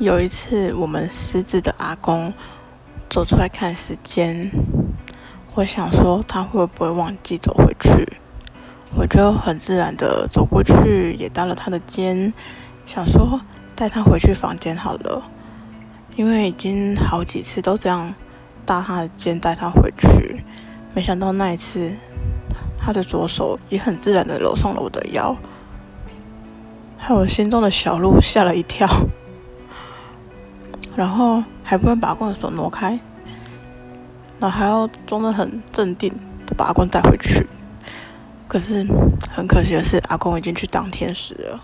有一次，我们失智的阿公走出来看时间，我想说他会不会忘记走回去，我就很自然的走过去，也搭了他的肩，想说带他回去房间好了，因为已经好几次都这样搭他的肩带他回去，没想到那一次，他的左手也很自然的搂上了我的腰。害我心中的小鹿吓了一跳，然后还不能把阿公的手挪开，然后还要装得很镇定的把阿公带回去。可是很可惜的是，阿公已经去当天使了。